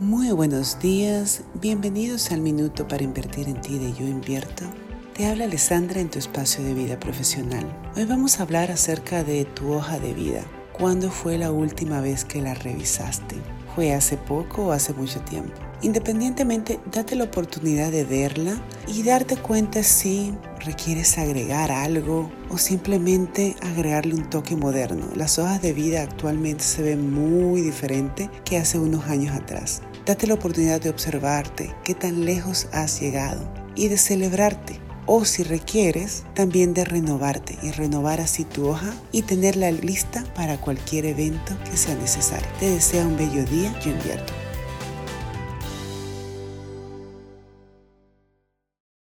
Muy buenos días, bienvenidos al Minuto para Invertir en Ti de Yo Invierto. Te habla Alessandra en tu espacio de vida profesional. Hoy vamos a hablar acerca de tu hoja de vida. ¿Cuándo fue la última vez que la revisaste? ¿Fue hace poco o hace mucho tiempo? Independientemente, date la oportunidad de verla y darte cuenta si requieres agregar algo o simplemente agregarle un toque moderno. Las hojas de vida actualmente se ven muy diferente que hace unos años atrás. Date la oportunidad de observarte qué tan lejos has llegado y de celebrarte. O si requieres, también de renovarte y renovar así tu hoja y tenerla lista para cualquier evento que sea necesario. Te deseo un bello día, yo invierto.